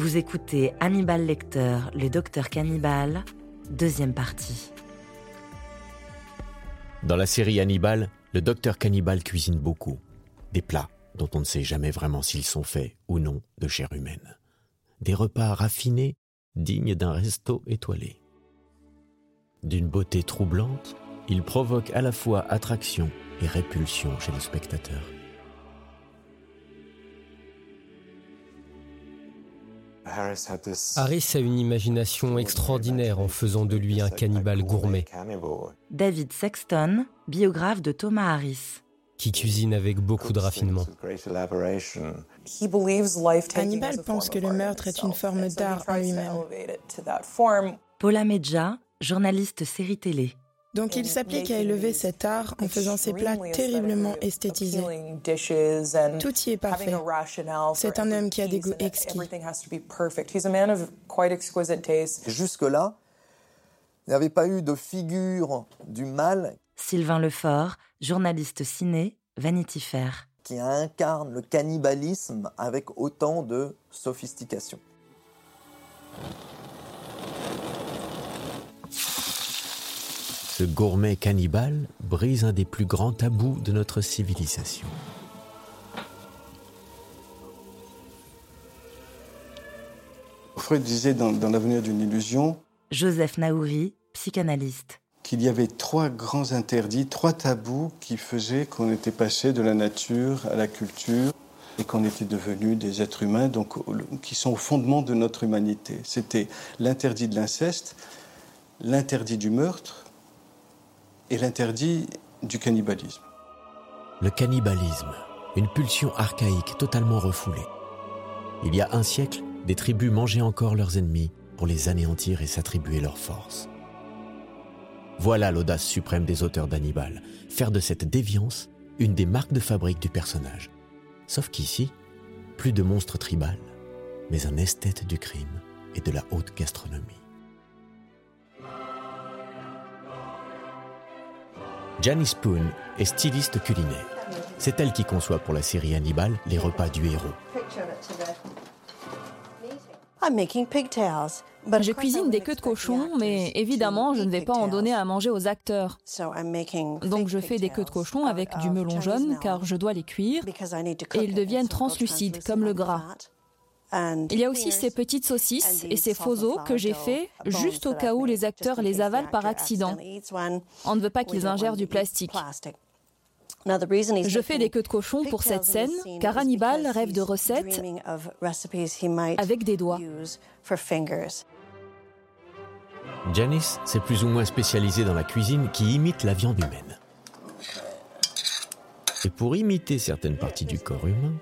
Vous écoutez Hannibal Lecter, le docteur cannibale, deuxième partie. Dans la série Hannibal, le docteur cannibale cuisine beaucoup. Des plats dont on ne sait jamais vraiment s'ils sont faits ou non de chair humaine. Des repas raffinés, dignes d'un resto étoilé. D'une beauté troublante, il provoque à la fois attraction et répulsion chez le spectateur. Harris a une imagination extraordinaire en faisant de lui un cannibale gourmet. David Sexton, biographe de Thomas Harris. Qui cuisine avec beaucoup de raffinement. Hannibal pense que le meurtre est une forme d'art en lui-même. Paula Medja, journaliste série télé. Donc il s'applique à élever cet art en faisant ses plats terriblement esthétisés. Tout y est parfait. C'est un homme qui a des goûts exquis. Jusque-là, il n'y avait pas eu de figure du mal. Sylvain Lefort, journaliste ciné, Vanity Fair. Qui incarne le cannibalisme avec autant de sophistication. Ce gourmet cannibale brise un des plus grands tabous de notre civilisation. Freud disait dans, dans L'avenir d'une illusion Joseph Naouri, psychanalyste. Qu'il y avait trois grands interdits, trois tabous qui faisaient qu'on était passé de la nature à la culture et qu'on était devenus des êtres humains donc, qui sont au fondement de notre humanité. C'était l'interdit de l'inceste, l'interdit du meurtre et l'interdit du cannibalisme. Le cannibalisme, une pulsion archaïque totalement refoulée. Il y a un siècle, des tribus mangeaient encore leurs ennemis pour les anéantir et s'attribuer leur force. Voilà l'audace suprême des auteurs d'Hannibal, faire de cette déviance une des marques de fabrique du personnage. Sauf qu'ici, plus de monstre tribal, mais un esthète du crime et de la haute gastronomie. Janice Spoon est styliste culinaire. C'est elle qui conçoit pour la série Hannibal les repas du héros. Je cuisine des queues de cochon, mais évidemment, je ne vais pas en donner à manger aux acteurs. Donc je fais des queues de cochon avec du melon jaune car je dois les cuire et ils deviennent translucides comme le gras. Il y a aussi ces petites saucisses et ces faux os que j'ai faits juste au cas où les acteurs les avalent par accident. On ne veut pas qu'ils ingèrent du plastique. Je fais des queues de cochon pour cette scène, car Hannibal rêve de recettes avec des doigts. Janice s'est plus ou moins spécialisée dans la cuisine qui imite la viande humaine. Et pour imiter certaines parties du corps humain,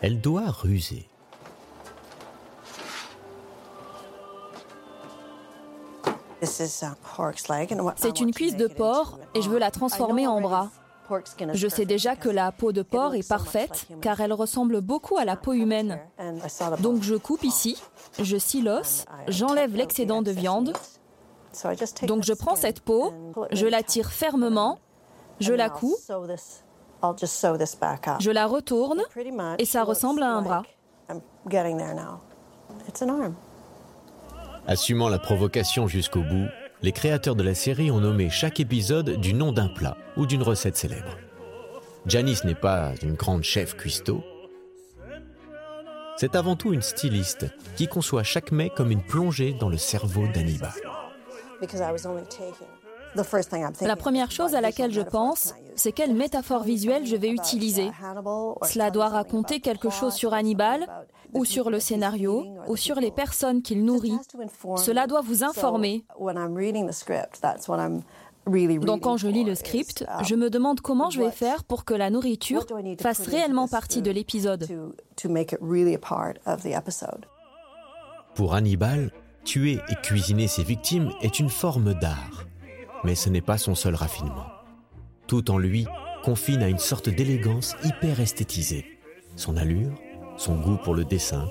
elle doit ruser. C'est une cuisse de porc et je veux la transformer en bras. Je sais déjà que la peau de porc est parfaite car elle ressemble beaucoup à la peau humaine. Donc je coupe ici, je scie j'enlève l'excédent de viande. Donc je prends cette peau, je la tire fermement, je la couds, je la retourne et ça ressemble à un bras. Assumant la provocation jusqu'au bout, les créateurs de la série ont nommé chaque épisode du nom d'un plat ou d'une recette célèbre. Janice n'est pas une grande chef cuistot. C'est avant tout une styliste qui conçoit chaque mets comme une plongée dans le cerveau d'Hannibal. La première chose à laquelle je pense, c'est quelle métaphore visuelle je vais utiliser. Cela doit raconter quelque chose sur Hannibal, ou sur le scénario, ou sur les personnes qu'il nourrit. Cela doit vous informer. Donc quand je lis le script, je me demande comment je vais faire pour que la nourriture fasse réellement partie de l'épisode. Pour Hannibal, tuer et cuisiner ses victimes est une forme d'art. Mais ce n'est pas son seul raffinement. Tout en lui confine à une sorte d'élégance hyper esthétisée. Son allure, son goût pour le dessin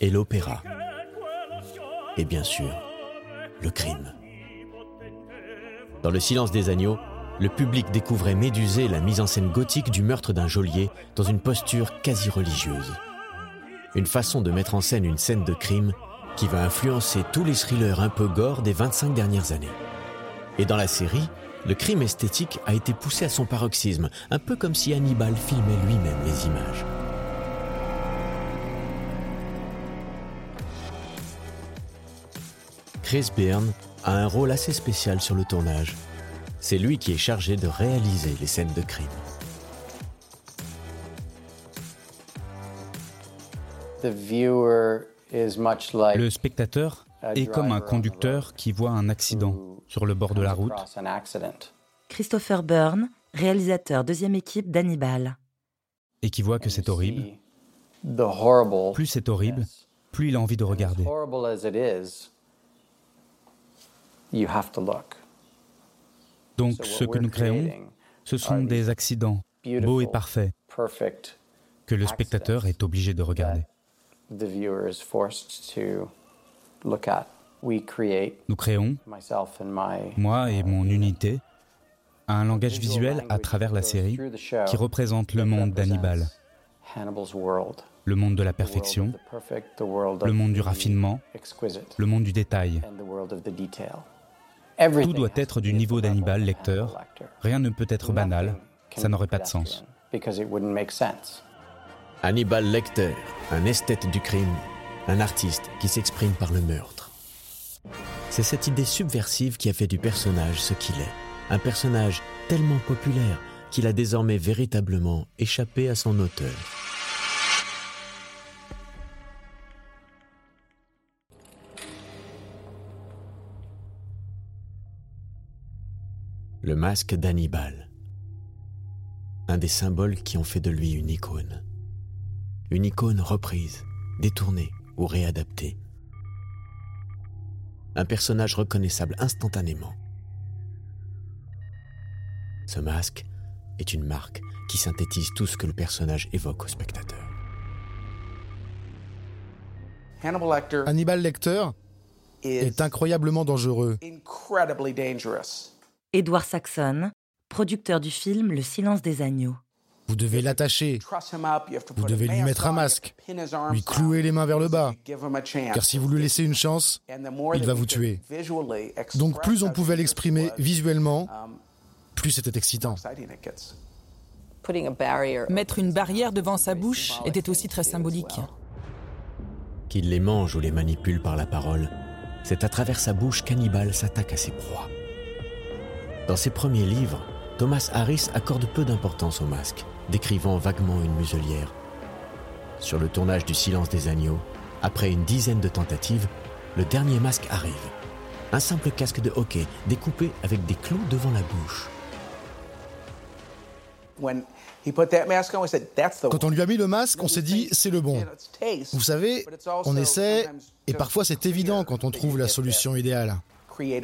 et l'opéra. Et bien sûr, le crime. Dans Le silence des agneaux, le public découvrait médusé la mise en scène gothique du meurtre d'un geôlier dans une posture quasi religieuse. une façon de mettre en scène une scène de crime qui va influencer tous les thrillers un peu gore des 25 dernières années. Et dans la série, le crime esthétique a été poussé à son paroxysme, un peu comme si Hannibal filmait lui-même les images. Chris Byrne a un rôle assez spécial sur le tournage. C'est lui qui est chargé de réaliser les scènes de crime. Le spectateur est comme un conducteur qui voit un accident sur le bord de la route. Christopher Byrne, réalisateur deuxième équipe d'Hannibal. Et qui voit que c'est horrible. Plus c'est horrible, plus il a envie de regarder. Donc ce que nous créons, ce sont des accidents beaux et parfaits que le spectateur est obligé de regarder. Nous créons, moi et mon unité, un langage visuel à travers la série qui représente le monde d'Hannibal, le monde de la perfection, le monde du raffinement, le monde du détail. Tout doit être du niveau d'Hannibal lecteur. Rien ne peut être banal. Ça n'aurait pas de sens. Hannibal Lecter, un esthète du crime, un artiste qui s'exprime par le meurtre. C'est cette idée subversive qui a fait du personnage ce qu'il est. Un personnage tellement populaire qu'il a désormais véritablement échappé à son auteur. Le masque d'Hannibal. Un des symboles qui ont fait de lui une icône. Une icône reprise, détournée ou réadaptée. Un personnage reconnaissable instantanément. Ce masque est une marque qui synthétise tout ce que le personnage évoque au spectateur. Hannibal Lecter est incroyablement dangereux. Edward Saxon, producteur du film Le silence des agneaux. Vous devez l'attacher. Vous devez lui mettre un masque, lui clouer les mains vers le bas. Car si vous lui laissez une chance, il va vous tuer. Donc plus on pouvait l'exprimer visuellement, plus c'était excitant. Mettre une barrière devant sa bouche était aussi très symbolique. Qu'il les mange ou les manipule par la parole, c'est à travers sa bouche qu'Hannibal s'attaque à ses proies. Dans ses premiers livres, Thomas Harris accorde peu d'importance au masque, décrivant vaguement une muselière. Sur le tournage du Silence des agneaux, après une dizaine de tentatives, le dernier masque arrive. Un simple casque de hockey découpé avec des clous devant la bouche. Quand on lui a mis le masque, on s'est dit c'est le bon. Vous savez, on essaie, et parfois c'est évident quand on trouve la solution idéale. Il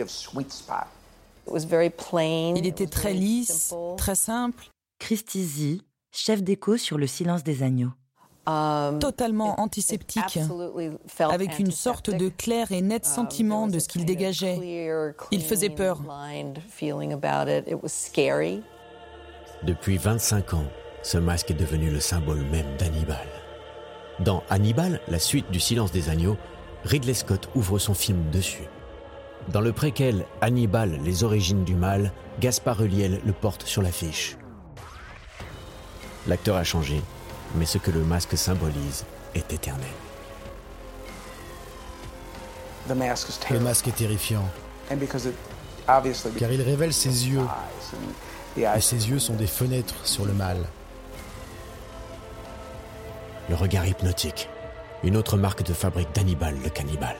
était très lisse, très simple. Christy Z, chef d'écho sur le silence des agneaux. Um, Totalement antiseptique, avec une sorte de clair et net um, sentiment de ce qu'il dégageait. Il faisait peur. Depuis 25 ans, ce masque est devenu le symbole même d'Hannibal. Dans Hannibal, la suite du Silence des agneaux, Ridley Scott ouvre son film dessus. Dans le préquel Hannibal, les origines du mal, Gaspard Ulliel le porte sur l'affiche. L'acteur a changé, mais ce que le masque symbolise est éternel. Le masque est terrifiant, car il révèle ses yeux, et ses yeux sont des fenêtres sur le mal. Le regard hypnotique, une autre marque de fabrique d'Hannibal le cannibale.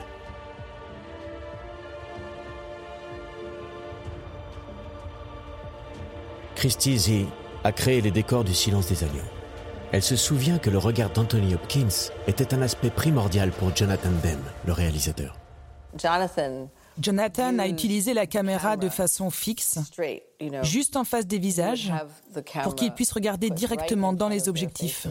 Christie Z a créé les décors du Silence des Agneaux. Elle se souvient que le regard d'Anthony Hopkins était un aspect primordial pour Jonathan Demme, le réalisateur. Jonathan a utilisé la caméra de façon fixe, juste en face des visages, pour qu'il puisse regarder directement dans les objectifs.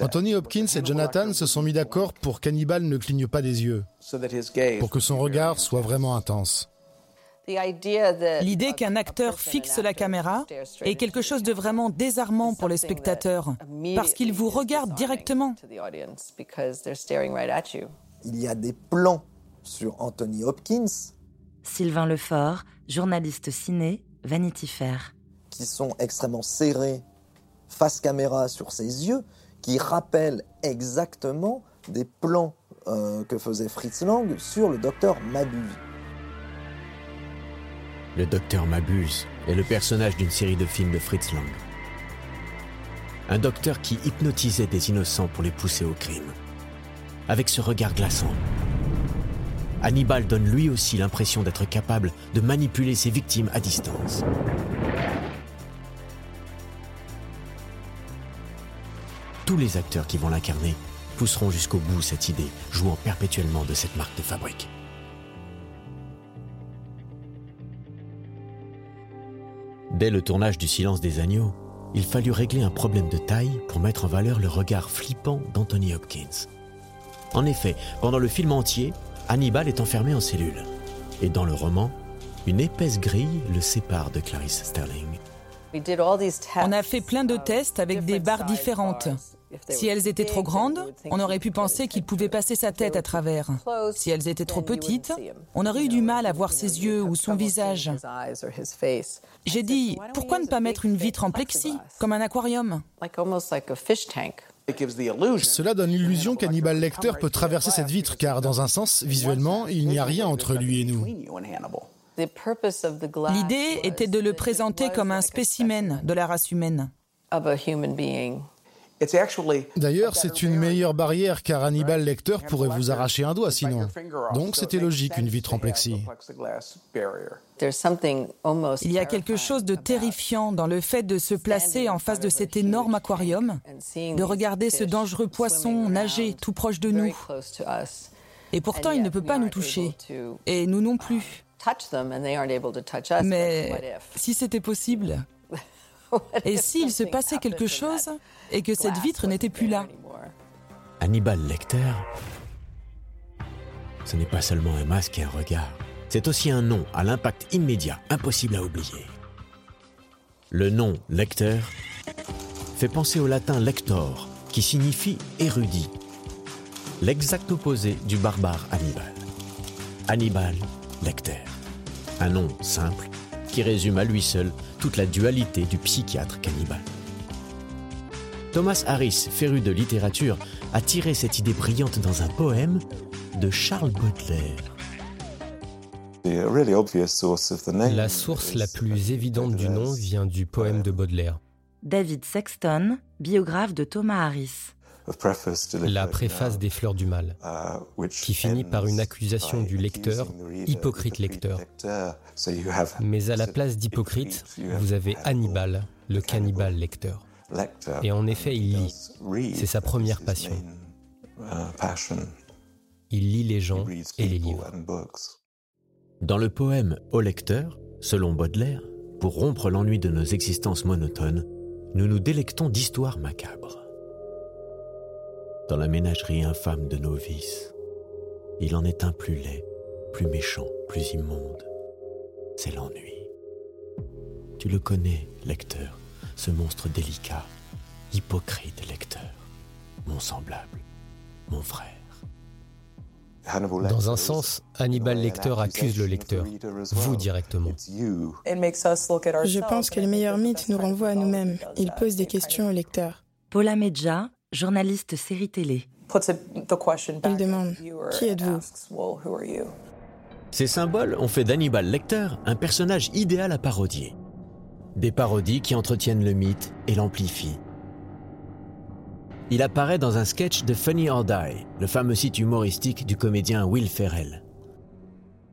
Anthony Hopkins et Jonathan se sont mis d'accord pour qu'Hannibal ne cligne pas des yeux, pour que son regard soit vraiment intense. L'idée qu'un acteur fixe la caméra est quelque chose de vraiment désarmant pour les spectateurs, parce qu'il vous regarde directement. Il y a des plans sur Anthony Hopkins. Sylvain Lefort, journaliste ciné, Vanity Fair. Qui sont extrêmement serrés face caméra sur ses yeux, qui rappellent exactement des plans euh, que faisait Fritz Lang sur le docteur Mabuse. Le docteur Mabuse est le personnage d'une série de films de Fritz Lang. Un docteur qui hypnotisait des innocents pour les pousser au crime. Avec ce regard glaçant. Hannibal donne lui aussi l'impression d'être capable de manipuler ses victimes à distance. Tous les acteurs qui vont l'incarner pousseront jusqu'au bout cette idée, jouant perpétuellement de cette marque de fabrique. Dès le tournage du Silence des agneaux, il fallut régler un problème de taille pour mettre en valeur le regard flippant d'Anthony Hopkins. En effet, pendant le film entier, Hannibal est enfermé en cellule. Et dans le roman, une épaisse grille le sépare de Clarice Sterling. On a fait plein de tests avec des barres différentes. Si elles étaient trop grandes, on aurait pu penser qu'il pouvait passer sa tête à travers. Si elles étaient trop petites, on aurait eu du mal à voir ses yeux ou son visage. J'ai dit, pourquoi ne pas mettre une vitre en plexi, comme un aquarium? Cela donne l'illusion qu'Hannibal Lecter peut traverser cette vitre, car dans un sens, visuellement, il n'y a rien entre lui et nous. L'idée était de le présenter comme un spécimen de la race humaine. D'ailleurs, c'est une meilleure barrière car Hannibal Lecter pourrait vous arracher un doigt sinon. Donc c'était logique une vitre en plexi. Il y a quelque chose de terrifiant dans le fait de se placer en face de cet énorme aquarium, de regarder ce dangereux poisson nager tout proche de nous. Et pourtant, il ne peut pas nous toucher. Et nous non plus. Mais si c'était possible, et s'il se passait quelque chose et que cette vitre n'était plus là? Hannibal Lecter, ce n'est pas seulement un masque et un regard, c'est aussi un nom à l'impact immédiat, impossible à oublier. Le nom Lecter fait penser au latin lector, qui signifie érudit, l'exact opposé du barbare Hannibal. Hannibal Lecter, un nom simple qui résume à lui seul toute la dualité du psychiatre cannibale. Thomas Harris, féru de littérature, a tiré cette idée brillante dans un poème de Charles Baudelaire. La source la plus évidente du nom vient du poème de Baudelaire. David Sexton, biographe de Thomas Harris. La préface des Fleurs du Mal, uh, qui finit par une accusation du lecteur, hypocrite lecteur. Mais à la place d'hypocrite, vous avez Hannibal, le cannibale lecteur. Et en effet, il lit. C'est sa première passion. Uh, il lit les gens et les livres. Dans le poème Au lecteur, selon Baudelaire, pour rompre l'ennui de nos existences monotones, nous nous délectons d'histoires macabres dans la ménagerie infâme de nos vices. Il en est un plus laid, plus méchant, plus immonde. C'est l'ennui. Tu le connais, lecteur, ce monstre délicat, hypocrite lecteur, mon semblable, mon frère. Dans un sens, Hannibal Lecter accuse le lecteur, vous directement. Je pense que les meilleurs mythes nous renvoient à nous-mêmes. Ils posent des questions au lecteur. Paula Medja, journaliste série télé. Il demande Qui êtes-vous? Ces symboles ont fait d'Hannibal Lecter un personnage idéal à parodier. Des parodies qui entretiennent le mythe et l'amplifient. Il apparaît dans un sketch de Funny or Die, le fameux site humoristique du comédien Will Ferrell.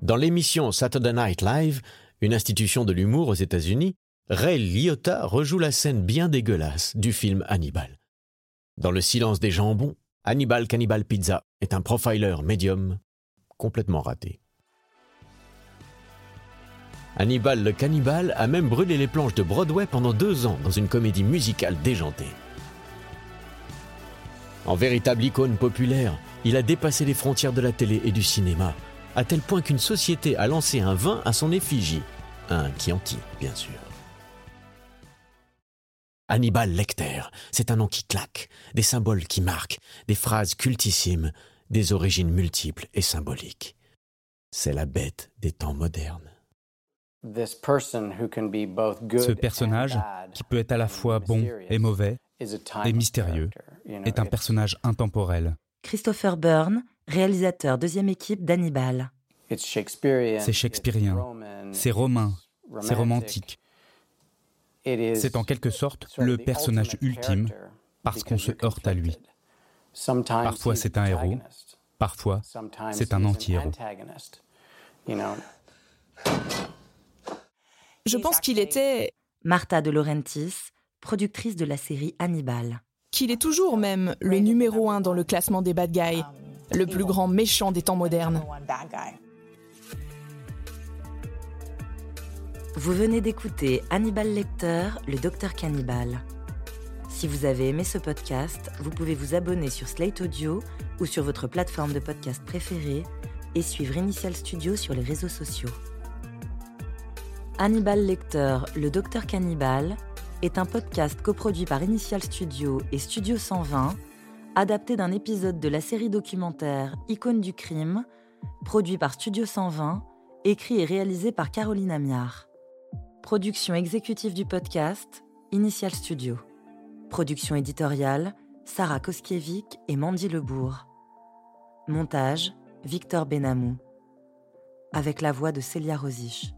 Dans l'émission Saturday Night Live, une institution de l'humour aux États-Unis, Ray Liotta rejoue la scène bien dégueulasse du film Hannibal. Dans le silence des jambons, Hannibal Cannibal Pizza est un profiler médium complètement raté. Hannibal le cannibale a même brûlé les planches de Broadway pendant deux ans dans une comédie musicale déjantée. En véritable icône populaire, il a dépassé les frontières de la télé et du cinéma à tel point qu'une société a lancé un vin à son effigie. Un Chianti, bien sûr. Hannibal Lecter, c'est un nom qui claque, des symboles qui marquent, des phrases cultissimes, des origines multiples et symboliques. C'est la bête des temps modernes. Ce personnage, qui peut être à la fois bon et mauvais, et mystérieux, est un personnage intemporel. Christopher Byrne, réalisateur deuxième équipe d'Hannibal. C'est shakespearien, c'est romain, c'est romantique. C'est en quelque sorte le personnage ultime parce qu'on se heurte à lui. Parfois c'est un héros, parfois c'est un anti-héros. Je pense qu'il était... Martha de Laurentis, productrice de la série Hannibal. Qu'il est toujours même le numéro un dans le classement des bad guys, le plus grand méchant des temps modernes. Vous venez d'écouter Hannibal Lecter, le docteur cannibale. Si vous avez aimé ce podcast, vous pouvez vous abonner sur Slate Audio ou sur votre plateforme de podcast préférée et suivre Initial Studio sur les réseaux sociaux. Hannibal Lecter, le docteur cannibale, est un podcast coproduit par Initial Studio et Studio 120, adapté d'un épisode de la série documentaire Icône du crime, produit par Studio 120, écrit et réalisé par Caroline Amiard. Production exécutive du podcast, Initial Studio. Production éditoriale, Sarah Koskiewicz et Mandy Lebourg. Montage, Victor Benamou. Avec la voix de Célia Rosich.